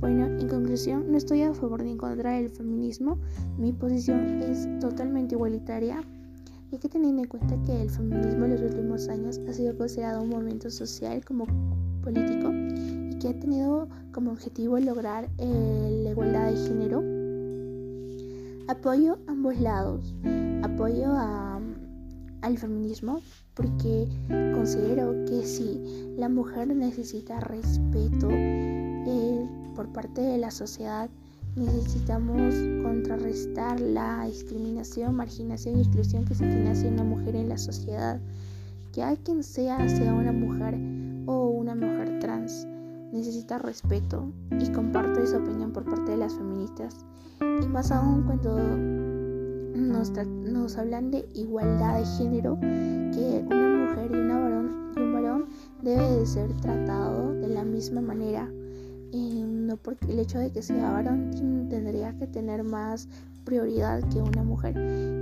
Bueno, en conclusión, no estoy a favor ni en contra del feminismo. Mi posición es totalmente igualitaria. Hay que tener en cuenta que el feminismo en los últimos años ha sido considerado un movimiento social como político y que ha tenido como objetivo lograr eh, la igualdad de género. Apoyo ambos lados. Apoyo al feminismo porque considero que si la mujer necesita respeto eh, por parte de la sociedad, necesitamos contrarrestar la discriminación, marginación y exclusión que se tiene hacia una mujer en la sociedad. Hay quien sea, sea una mujer o una mujer trans, necesita respeto y comparto esa opinión por parte de las feministas. Y más aún cuando nos, nos hablan de igualdad de género, que una mujer y, una varón, y un varón debe de ser tratado de la misma manera. Eh, no porque el hecho de que sea varón tendría que tener más prioridad que una mujer.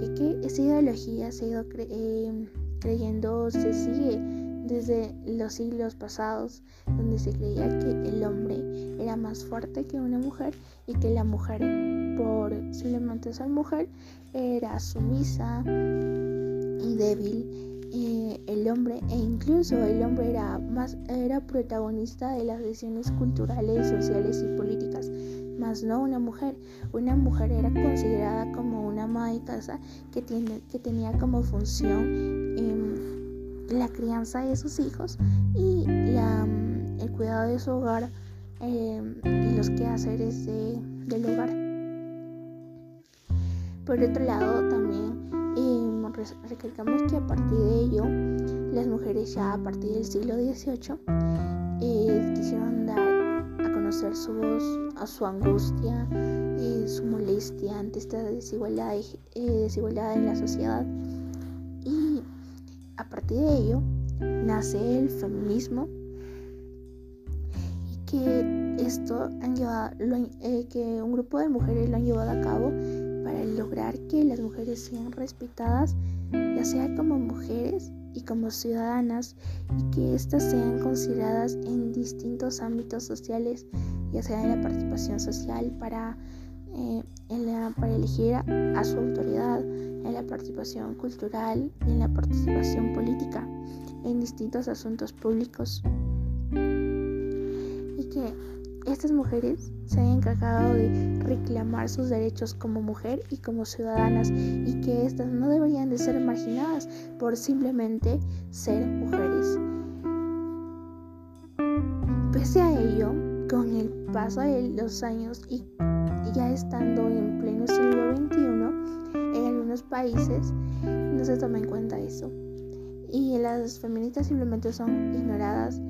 Y que esa ideología se ha ido eh, creyendo, se sigue desde los siglos pasados, donde se creía que el hombre era más fuerte que una mujer y que la mujer, por simplemente ser mujer, era sumisa y débil. El hombre e incluso el hombre era más era protagonista de las decisiones culturales, sociales y políticas, más no una mujer. Una mujer era considerada como una ama de casa que, tiene, que tenía como función em, la crianza de sus hijos y la, el cuidado de su hogar em, y los quehaceres de, del hogar. Por otro lado, también eh, recalcamos que a partir de ello, las mujeres ya a partir del siglo XVIII eh, quisieron dar a conocer su voz, su angustia, eh, su molestia ante esta desigualdad, desigualdad en la sociedad. Y a partir de ello nace el feminismo y que esto han llevado, que un grupo de mujeres lo han llevado a cabo para lograr que las mujeres sean respetadas, ya sea como mujeres y como ciudadanas, y que éstas sean consideradas en distintos ámbitos sociales, ya sea en la participación social para, eh, para elegir a, su autoridad, en la participación cultural y en la participación política en distintos asuntos públicos. Y que estas mujeres se han encargado de reclamar sus derechos como mujer y como ciudadanas y que éstas no deberían de ser marginadas por simplemente ser mujeres. Pese a ello, con el paso de los años y ya estando en pleno siglo XXI, en algunos países no se toma en cuenta eso. Y las feministas simplemente son ignoradas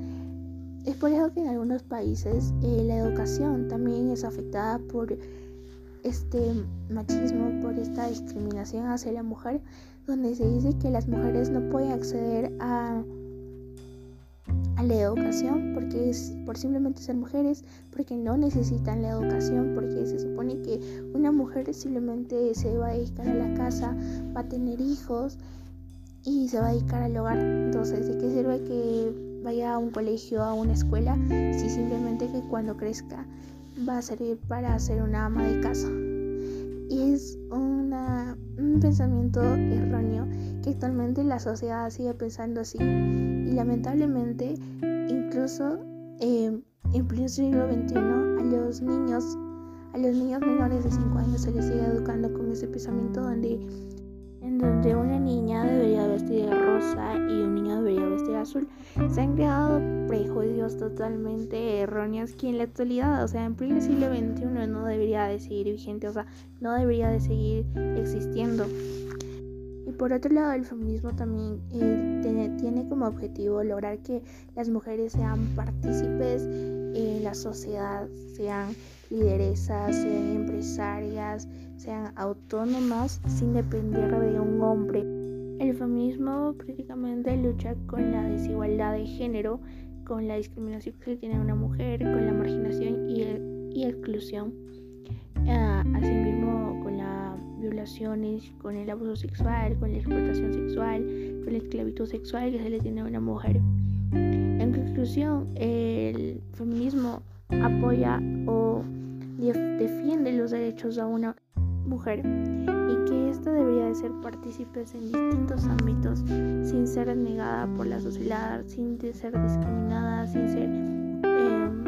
es por eso que en algunos países eh, la educación también es afectada por este machismo, por esta discriminación hacia la mujer, donde se dice que las mujeres no pueden acceder a, a la educación porque es por simplemente ser mujeres, porque no necesitan la educación, porque se supone que una mujer simplemente se va a dedicar a la casa, va a tener hijos y se va a dedicar al hogar. Entonces, ¿de qué sirve que vaya a un colegio, a una escuela, si simplemente que cuando crezca va a servir para ser una ama de casa. Y es una, un pensamiento erróneo que actualmente la sociedad sigue pensando así. Y lamentablemente, incluso eh, en pleno siglo XXI, a los niños, a los niños menores de 5 años se les sigue educando con ese pensamiento donde en donde una niña debería vestir rosa y un niño debería vestir azul. Se han creado prejuicios totalmente erróneos que en la actualidad, o sea, en pleno siglo XXI no debería de seguir vigente, o sea, no debería de seguir existiendo. Y por otro lado, el feminismo también eh, tiene, tiene, como objetivo lograr que las mujeres sean partícipes en la sociedad, sean lideresas, sean empresarias, sean autónomas sin depender de un hombre. El feminismo prácticamente lucha con la desigualdad de género, con la discriminación que tiene una mujer, con la marginación y, exclusión, ah, asimismo con las violaciones, con el abuso sexual, con la explotación sexual, con la esclavitud sexual que se le tiene a una mujer. Conclusión, el feminismo apoya o defiende los derechos de una mujer y que ésta debería de ser partícipes en distintos ámbitos sin ser negada por la sociedad, sin ser discriminada, sin ser em,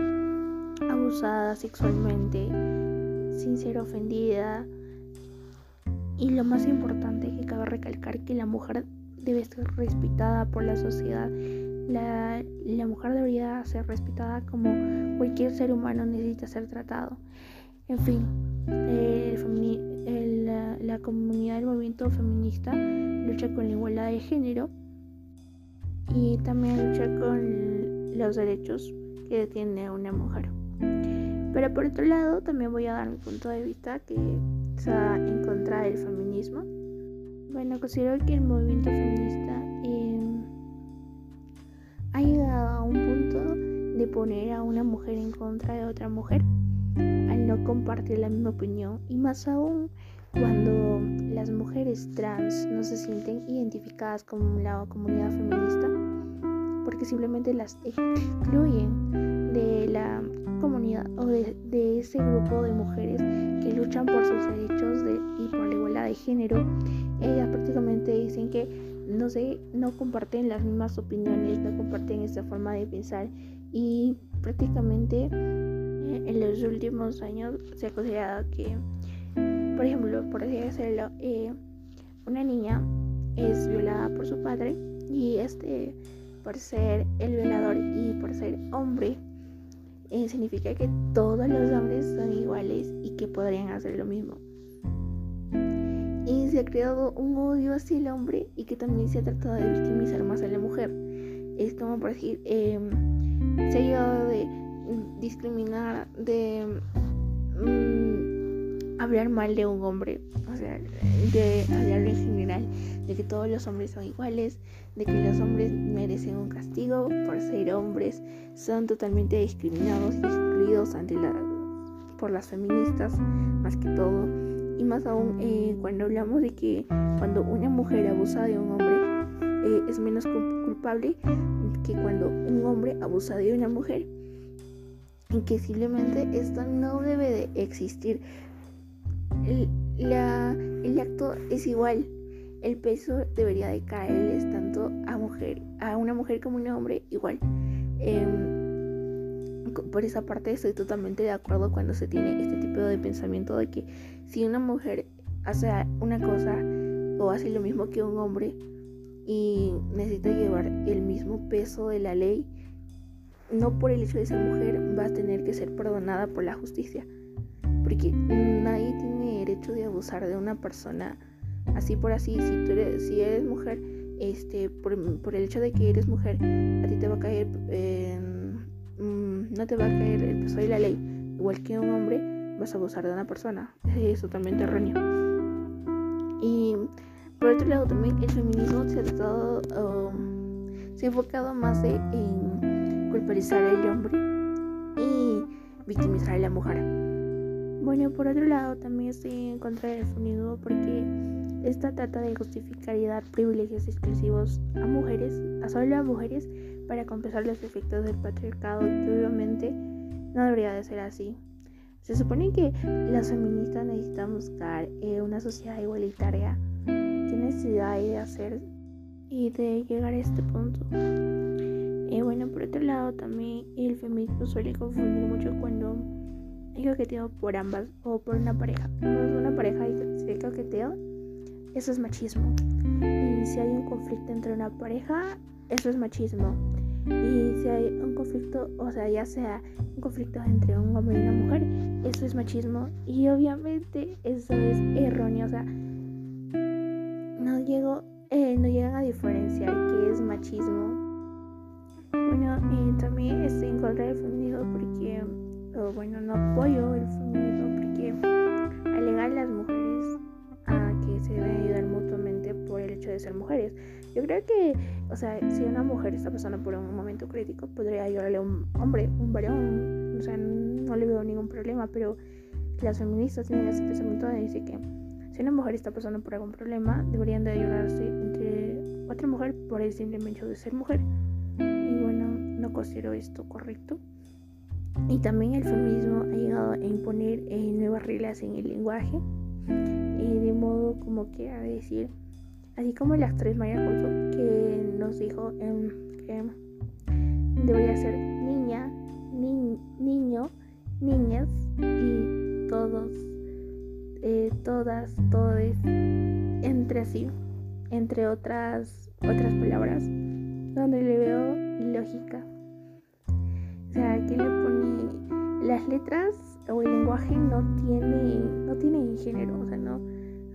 abusada sexualmente, sin ser ofendida. Y lo más importante que cabe recalcar que la mujer debe ser respetada por la sociedad. La, la mujer debería ser respetada como cualquier ser humano necesita ser tratado. En fin, la, comunidad del movimiento feminista lucha con la igualdad de género y también lucha con los derechos que tiene una mujer. Pero por otro lado, también voy a dar mi punto de vista que está en contra del feminismo. Bueno, considero que el movimiento feminista eh, un punto de poner a una mujer en contra de otra mujer al no compartir la misma opinión. Y más aún cuando las mujeres trans no se sienten identificadas con la comunidad feminista porque simplemente las excluyen de la comunidad o de, ese grupo de mujeres que luchan por sus derechos y por la igualdad de género. Ellas prácticamente dicen que no sé, no comparten las mismas opiniones, no comparten esta forma de pensar y prácticamente en los últimos años se ha considerado que, por ejemplo, por así decirlo, eh, una niña es violada por su padre y este, por ser el violador y por ser hombre, eh, significa que todos los hombres son iguales y que podrían hacer lo mismo. Se ha creado un odio hacia el hombre y que también se ha tratado de victimizar más a la mujer. Es como por decir, eh, se ha llegado de discriminar, de mm, hablar mal de un hombre, o sea, de hablar en general, de que todos los hombres son iguales, de que los hombres merecen un castigo por ser hombres, son totalmente discriminados y excluidos ante la, por las feministas, más que todo. Y más aún eh, cuando hablamos de que cuando una mujer abusa de un hombre, eh, es menos culpable que cuando un hombre abusa de una mujer y que simplemente esto no debe de existir. El, el acto es igual. El peso debería de caerles tanto a mujer, a una mujer como a un hombre igual. Em, por esa parte estoy totalmente de acuerdo cuando se tiene este tipo de pensamiento de que si una mujer hace una cosa o hace lo mismo que un hombre y necesita llevar el mismo peso de la ley, no por el hecho de ser mujer va a tener que ser perdonada por la justicia. Porque nadie tiene derecho de abusar de una persona así por así. Si tú eres, si eres mujer, este, por, el hecho de que eres mujer, a ti te va a caer, mm, no te va a caer el peso de la ley. Igual que un hombre, vas a abusar de una persona. Es totalmente erróneo. Y por otro lado, también el feminismo se ha tratado, um, enfocado más en culpabilizar al hombre y victimizar a la mujer. Bueno, por otro lado, también estoy en contra del feminismo porque esta trata de justificar y dar privilegios exclusivos a mujeres, a solo a mujeres, para compensar los efectos del patriarcado, que obviamente no debería de ser así. Se supone que las feministas necesitan buscar eh, una sociedad igualitaria. ¿Qué necesidad hay de hacer y de llegar a este punto? Y bueno, por otro lado, también el feminismo suele confundir mucho cuando hay coqueteo por ambas o por una pareja. Cuando es una pareja y se coqueteo, eso es machismo. Y si hay un conflicto entre una pareja, eso es machismo. Y si hay un conflicto, o sea, ya sea un conflicto entre un hombre y una mujer, eso es machismo. Y obviamente eso es erróneo. O sea, no, llego, eh, no llegan a diferenciar qué es machismo bueno, y también estoy en contra del feminismo porque, bueno, no apoyo el feminismo porque alegar a las mujeres se deben ayudar mutuamente por el hecho de ser mujeres. Yo creo que, o sea, si una mujer está pasando por un momento crítico, podría ayudarle a un hombre, un varón, o sea, no le veo ningún problema, pero las feministas tienen ese pensamiento de decir que si una mujer está pasando por algún problema, deberían de ayudarse entre otra mujer por el simple hecho de ser mujer considero esto correcto. Y también el feminismo ha llegado a imponer eh, nuevas reglas en el lenguaje, modo como que a decir, así como la actriz Maya Couto que nos dijo em, que debería ser niña, niño, niñas y todos, eh, todas, todos, entre sí, entre otras, otras palabras, donde le veo lógica. O sea, que le pone las letras o el lenguaje no tiene, no tiene género, o sea, no,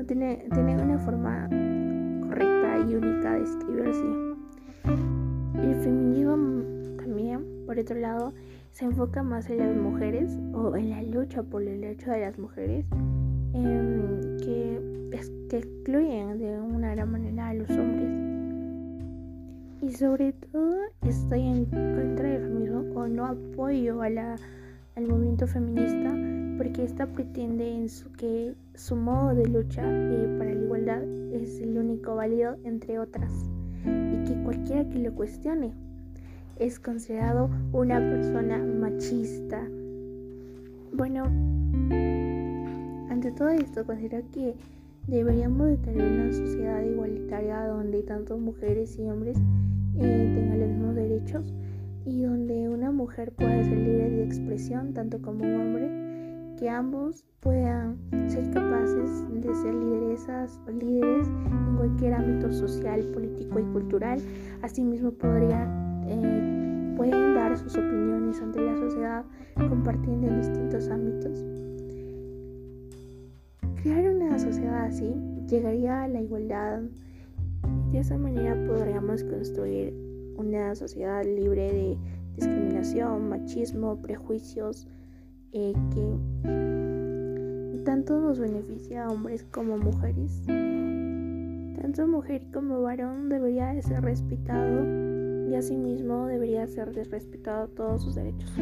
no tiene, tiene una forma correcta y única de escribirse. El feminismo también, por otro lado, se enfoca más en las mujeres o en la lucha por el derecho de las mujeres em, que, que excluyen de una gran manera a los hombres. Y sobre todo estoy en contra del feminismo o no apoyo al movimiento feminista porque esta pretende en su, que su modo de lucha eh, para la igualdad es el único válido entre otras y que cualquiera que lo cuestione es considerado una persona machista. Bueno, ante todo esto considero que deberíamos de tener una sociedad igualitaria donde tanto mujeres y hombres eh, tengan los mismos derechos y donde una mujer pueda ser libre de expresión tanto como un hombre, que ambos puedan ser capaces de ser lideresas o líderes en cualquier ámbito social, político y cultural. Asimismo podría eh, pueden dar sus opiniones ante la sociedad compartiendo en distintos ámbitos. Crear una sociedad así llegaría a la igualdad. De esa manera podríamos construir una sociedad libre de discriminación, machismo, prejuicios, eh, que tanto nos beneficia a hombres como mujeres. Tanto mujer como varón debería ser respetado y asimismo debería ser respetado todos sus derechos.